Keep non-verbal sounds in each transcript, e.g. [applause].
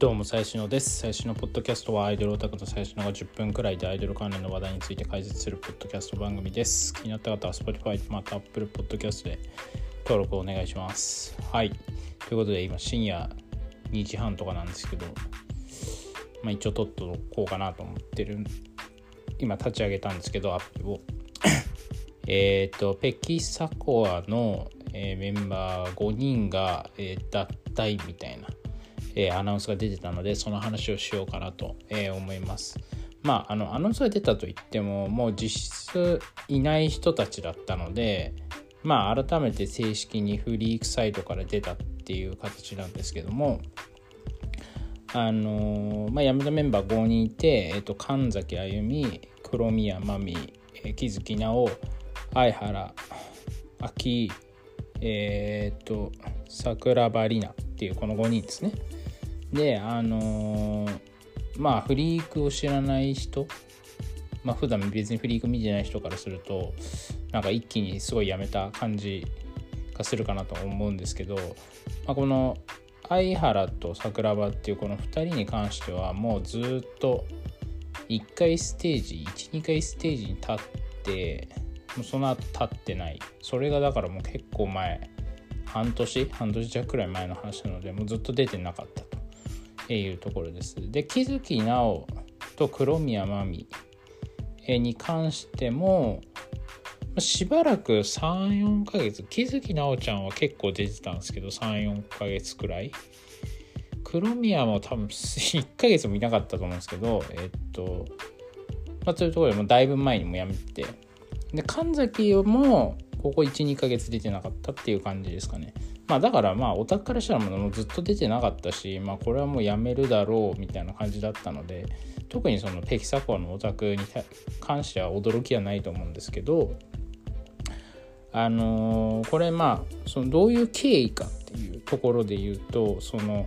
どうも最新のです。最新のポッドキャストはアイドルオタクの最新のが10分くらいでアイドル関連の話題について解説するポッドキャスト番組です。気になった方は Spotify また Apple Podcast で登録お願いします。はい。ということで今深夜2時半とかなんですけどまあ一応撮っとこうかなと思ってる今立ち上げたんですけどアップを。[coughs] えっとペキサコアの、えー、メンバー5人が、えー、脱退みたいなえー、アナウンスが出てたのでその話をしようかなと、えー、思います。まあ、あのアナウンスが出たといってももう実質いない人たちだったのでまあ改めて正式にフリークサイトから出たっていう形なんですけどもあの、まあ、辞めたメンバー5人いて、えーと、神崎あゆみ黒宮真美、えー、木月直相原秋えっ、と桜庭里奈っていうこの5人ですね。であのー、まあフリークを知らない人まあ普段別にフリーク見てない人からするとなんか一気にすごいやめた感じがするかなと思うんですけど、まあ、この相原と桜庭っていうこの2人に関してはもうずっと1回ステージ12回ステージに立ってもうその後立ってない。それがだからもう結構前半年半年弱くらい前の話なのでもうずっと出てなかったと。いうところです。で木月直と黒宮真美に関してもしばらく34ヶ月木月直ちゃんは結構出てたんですけど34ヶ月くらい。黒宮も多分1ヶ月もいなかったと思うんですけどえっとまあそういうところでもだいぶ前にもやめて。で神崎もここ12ヶ月出てなかったっていう感じですかね。まあだからまあオタクからしたらもうずっと出てなかったしまあこれはもうやめるだろうみたいな感じだったので特にそのペキサコアのオタクに関しては驚きはないと思うんですけどあのー、これまあそのどういう経緯かっていうところで言うとその、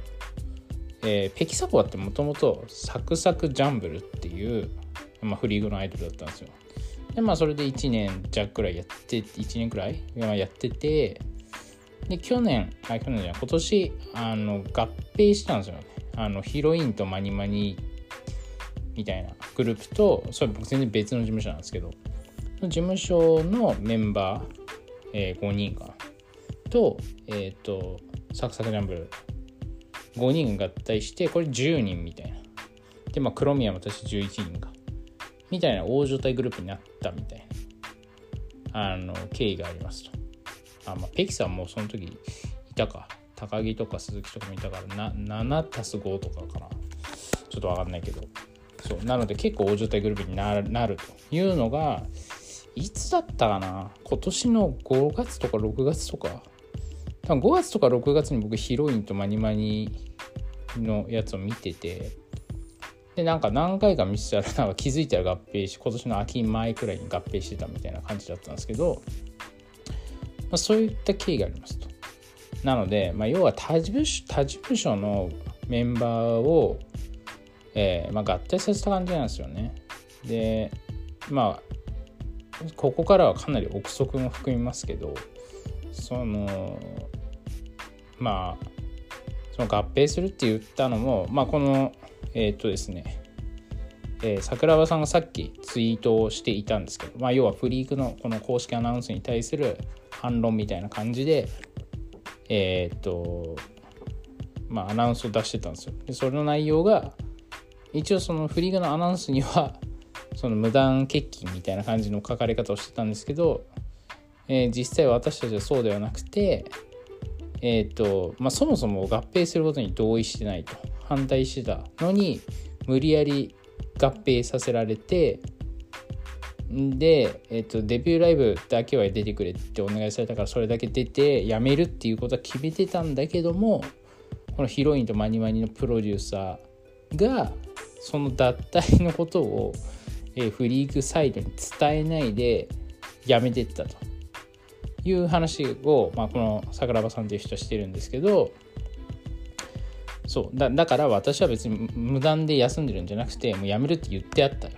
えー、ペキサコアってもともとサクサクジャンブルっていう、まあ、フリーグのアイドルだったんですよ。でまあそれで1年弱くらいやって1年くらいやっててで去年あ去年じゃない今年あの合併したんですよ。ねあのヒロインとマニマニみたいなグループとそれ僕全然別の事務所なんですけど事務所のメンバー、えー、5人かとえっ、ー、とサクサクジャンブル。5人合体してこれ10人みたいな。でまあ黒宮も私11人か。みたいな大所帯グループになったみたいな。あの経緯がありますと。あ、まあ、ペキさんもその時いたか。高木とか鈴木とかもいたからな7たす5とかかな。ちょっとわかんないけど。そうなので結構大所帯グループになるというのがいつだったかな？今年の5月とか6月とか多分5月とか6月に僕ヒロインとマニマニのやつを見ててでなんか何回か見せたらなんか気づいたら合併し今年の秋前くらいに合併してたみたいな感じだったんですけどまあ、そういった経緯がありますと。なので、まあ、要は他事務所他事務所のメンバーを、えーまあ、合体させた感じなんですよね。でまあここからはかなり憶測も含みますけどそのまあその合併するって言ったのも、まあ、このえー、っとですねえー、桜庭さんがさっきツイートをしていたんですけど、まあ、要はフリークのこの公式アナウンスに対する反論みたいな感じで、えー、っと、まあ、アナウンスを出してたんですよ。で、それの内容が、一応そのフリーグのアナウンスには、[laughs] その無断欠勤みたいな感じの書かれ方をしてたんですけど、えー、実際私たちはそうではなくて、えっ、と、まあ、そもそも合併することに同意してないと、反対してたのに、無理やり合併させられて、で、えっと、デビューライブだけは出てくれってお願いされたからそれだけ出て辞めるっていうことは決めてたんだけどもこのヒロインとマニマニのプロデューサーがその脱退のことを、えフリークサイドに伝えないで辞めてったという話を、まあ、この桜庭さんっていう人はしてるんですけどそうだだから私は別に無断で休んでるんじゃなくてもう辞めるって言ってあったよ。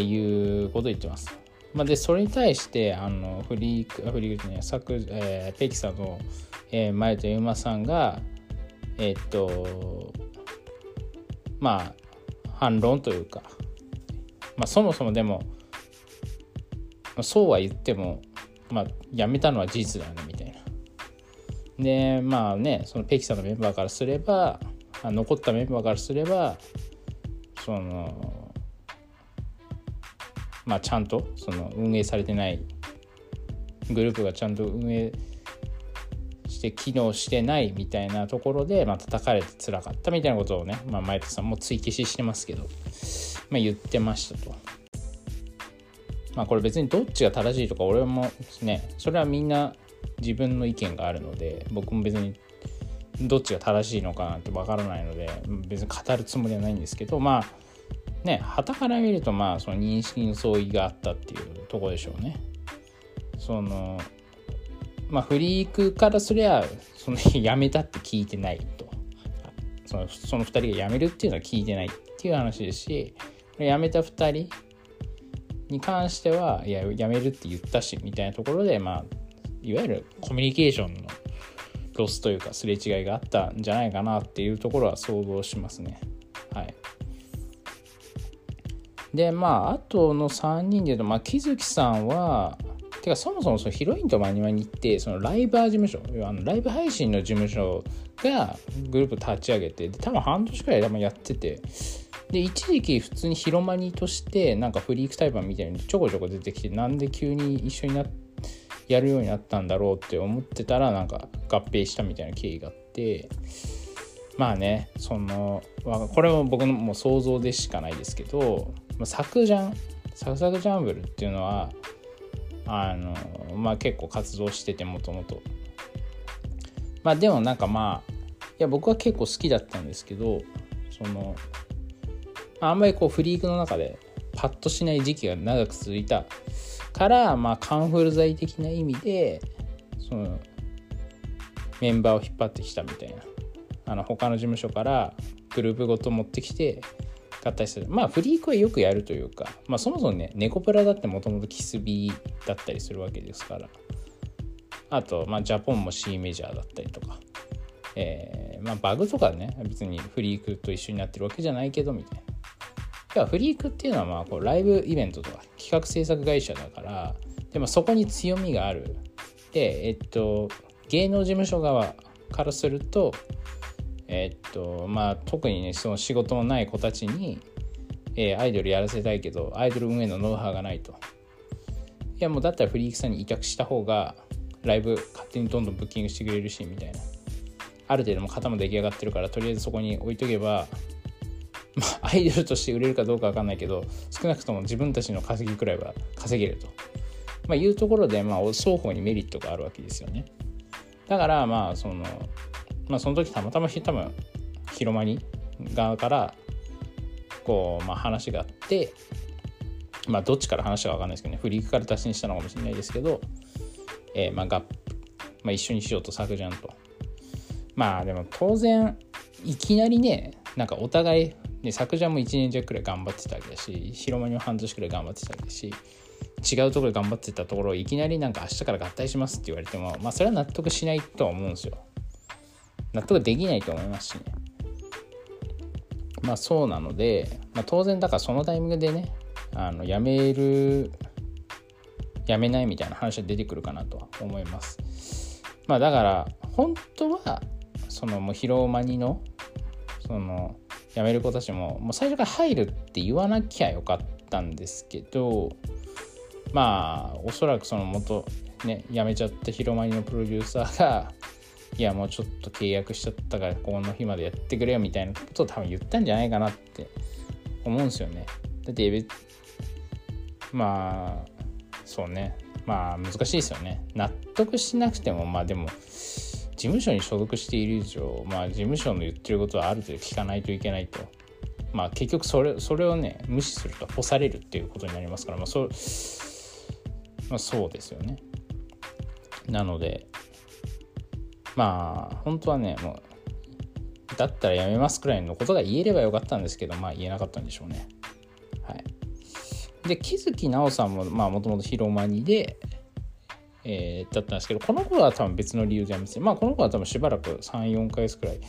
いうことを言ってます。まあ、でそれに対してあのフリークフリークね作、えー、ペキさんの、えー、前とユーマさんが、ええっとまあ反論というか、まあ、そもそもでも、まあ、そうは言っても、まあ、辞めたのは事実だよねみたいな。でまあねそのペキさんのメンバーからすれば残ったメンバーからすればそのまあちゃんとその運営されてないグループがちゃんと運営して機能してないみたいなところで、まあ叩かれてつらかったみたいなことをね、まあ、前田さんも追記ししてますけど、まあ、言ってましたと。まあこれ別にどっちが正しいとか俺もねそれはみんな自分の意見があるので僕も別にどっちが正しいのかなってわからないので別に語るつもりはないんですけどまあね旗から見るとまあその認識の相違があったっていうとこでしょうね。そのまあフリークからすりゃその辞めたって聞いてないとそのその2人が辞めるっていうのは聞いてないっていう話ですし辞めた2人に関してはいや辞めるって言ったしみたいなところでまあいわゆるコミュニケーションのロスというかすれ違いがあったんじゃないかなっていうところは想像しますね。でまああとの3人でいうと、まあ、木月さんはてかそもそもそのヒロインとマニマニってそのライバー事務所あのライブ配信の事務所がグループ立ち上げてで多分半年くらい多分やっててで一時期普通にヒロマニとしてなんかフリークタイプみたいにちょこちょこ出てきてなんで急に一緒になやるようになったんだろうって思ってたらなんか合併したみたいな経緯があってまあねそのこれも僕のもう想像でしかないですけどサクジャンサクサクジャンブルっていうのはあのまあ結構活動しててもともと。まあでもなんかまあいや僕は結構好きだったんですけどそのあんまりこうフリークの中でパッとしない時期が長く続いたからまあカンフル剤的な意味でそのメンバーを引っ張ってきたみたいな。あの他の事務所からグループごと持ってきて合体する。まあフリークはよくやるというか、まあ、そもそもねネコプラだってもともとキスビーだったりするわけですから。あと、まあ、ジャポンも C メジャーだったりとか、えーまあ、バグとかね別にフリークと一緒になってるわけじゃないけどみたいな。いやフリークっていうのはまあこうライブイベントとか企画制作会社だからでもそこに強みがある。でえっと芸能事務所側からするとえっとまあ特にねその仕事のない子たちに、えー、アイドルやらせたいけどアイドル運営のノウハウがないと。いやもうだったらフリークさんに委託した方がライブ勝手にどんどんブッキングしてくれるしみたいな。ある程度も型も出来上がってるからとりあえずそこに置いとけばまあアイドルとして売れるかどうか分かんないけど少なくとも自分たちの稼ぎくらいは稼げると、まあ、いうところでまあ双方にメリットがあるわけですよね。だからまあそのまあ、その時たまたま多分広間に側からこう、まあ、話があってまあどっちから話か分かんないですけどね。フリークから脱線したのかもしれないですけど、えー、まあが、まあ、一緒にしようと作じゃんと。まあでも当然いきなりねなんかお互いね、作ジャンも1年弱くらい頑張ってたわけだし広間にも半年くらい頑張ってたわけだし違うところで頑張ってたところをいきなりなんか明日から合体しますって言われてもまあそれは納得しないとは思うんですよ。納得できないと思いますしね。まあそうなので、まあ、当然だからそのタイミングでね、あの辞める、辞めないみたいな話は出てくるかなとは思います。まあだから、本当は、そのもう広間にの、その、辞める子たちも、もう最初から入るって言わなきゃよかったんですけど、まあ、おそらくその元、ね、辞めちゃった広間にのプロデューサーが、いやもうちょっと契約しちゃったからこの日までやってくれよみたいなことを多分言ったんじゃないかなって思うんですよね。だってまあそうねまあ難しいですよね。納得しなくてもまあでも事務所に所属している以上まあ事務所の言ってることはある程度聞かないといけないと。まあ結局それそれをね無視すると干されるっていうことになりますからまあそ,、まあ、そうですよね。なのでまあ本当はねもうだったらやめますくらいのことが言えればよかったんですけどまあ言えなかったんでしょうね。はい。で木月奈緒さんもまあもともとヒロマニでえー、だったんですけどこの子は多分別の理由でやめてまあこの子は多分しばらく34ヶ月くらい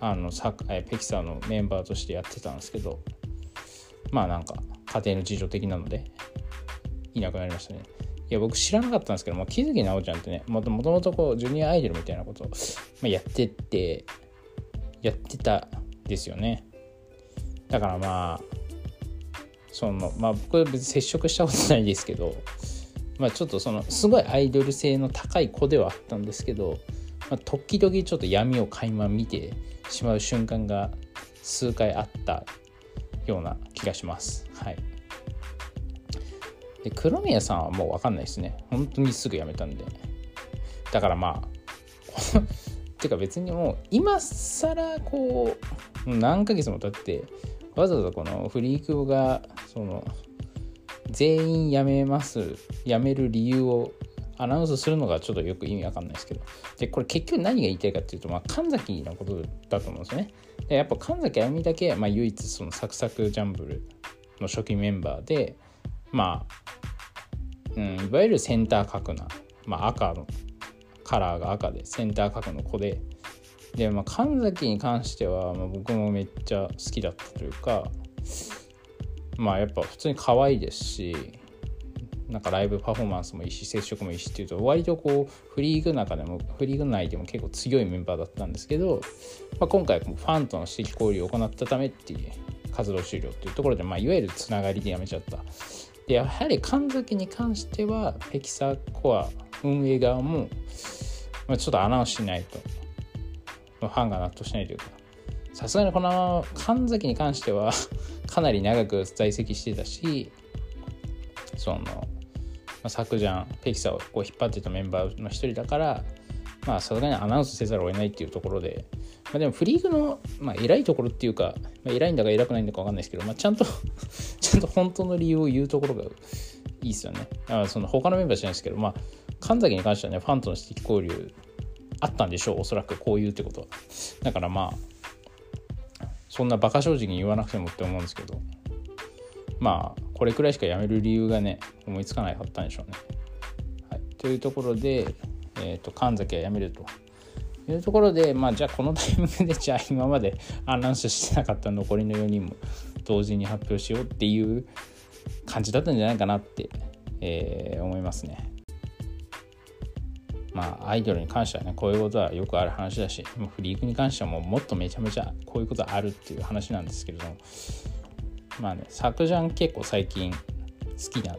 あのサえペキサーのメンバーとしてやってたんですけどまあなんか家庭の事情的なのでいなくなりましたね。いや僕知らなかったんですけども木月奈緒ちゃんってねもともとこうジュニアアイドルみたいなことを、ま、やってってやってたですよねだからまあそのまあ僕は別に接触したことないですけどまあちょっとそのすごいアイドル性の高い子ではあったんですけど、まあ、時々ちょっと闇を垣間見てしまう瞬間が数回あったような気がします。はい。で黒宮さんはもう分かんないですね。本当にすぐ辞めたんで。だからまあ [laughs] てか別にもう今更こう何ヶ月も経ってわざわざこのフリークがその全員辞めます辞める理由をアナウンスするのがちょっとよく意味わかんないですけどでこれ結局何が言いたいかっていうと、まあ、神崎のことだと思うんですよねでやっぱ神崎あゆみだけ、まあ、唯一そのサクサクジャンブルの初期メンバーでまあ、うん、いわゆるセンター角な、まあ、赤のカラーが赤でセンター角の子でで、まあ、神崎に関しては、まあ、僕もめっちゃ好きだったというかまあやっぱ普通に可愛いですしなんかライブパフォーマンスもいいし接触もいいしっていうと割とこうフリーグ中でもフリーグ内でも結構強いメンバーだったんですけど、まあ、今回ファンとの指摘交流を行ったためっていう活動終了っていうところで、まあ、いわゆるつながりでやめちゃった。でやはり神崎に関してはペキサーコア運営側も、ま、ちょっとアナウンスしないとファンが納得しないというかさすがにこの神崎に関しては [laughs] かなり長く在籍してたしその、まあ、昨ジャンペキサをこう引っ張ってたメンバーの一人だからまあさすがにアナウンスせざるを得ないっていうところで、まあ、でもフリークの、まあ、偉いところっていうか、まあ、偉いんだか偉くないんだか分かんないですけど、まあ、ちゃんと [laughs] ちゃんと本当の理由を言うところがいいですよね。あその他のメンバーじゃないですけど、まあ、神崎に関してはね、ファンとの指摘交流あったんでしょう、おそらくこういうってことは。だからまあ、そんな馬鹿正直に言わなくてもって思うんですけどまあこれくらいしかやめる理由がね思いつかないかったんでしょうね。はい、というところで、えーと、神崎はやめるというところで、まあ、じゃあこのタイミングでじゃあ今までアナウンスしてなかった残りの4人も同時に発表しようっていう感じだったんじゃないかなって、えー、思いますね。まあ、アイドルに関してはね、こういうことはよくある話だし、フリークに関してはもうもっとめちゃめちゃこういうことあるっていう話なんですけれども、まあね、作ジャン結構最近好きな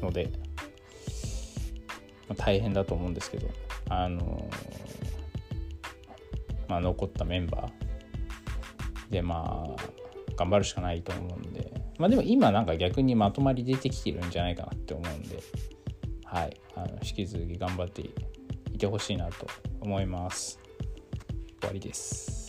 ので、まあ、大変だと思うんですけど、あのー、まあ、残ったメンバーで、まあ、頑張るしかないと思うんで、まあでも今なんか逆にまとまり出てきてるんじゃないかなって思うんで、はい、あの引き続き頑張っていてほしいなと思います。終わりです。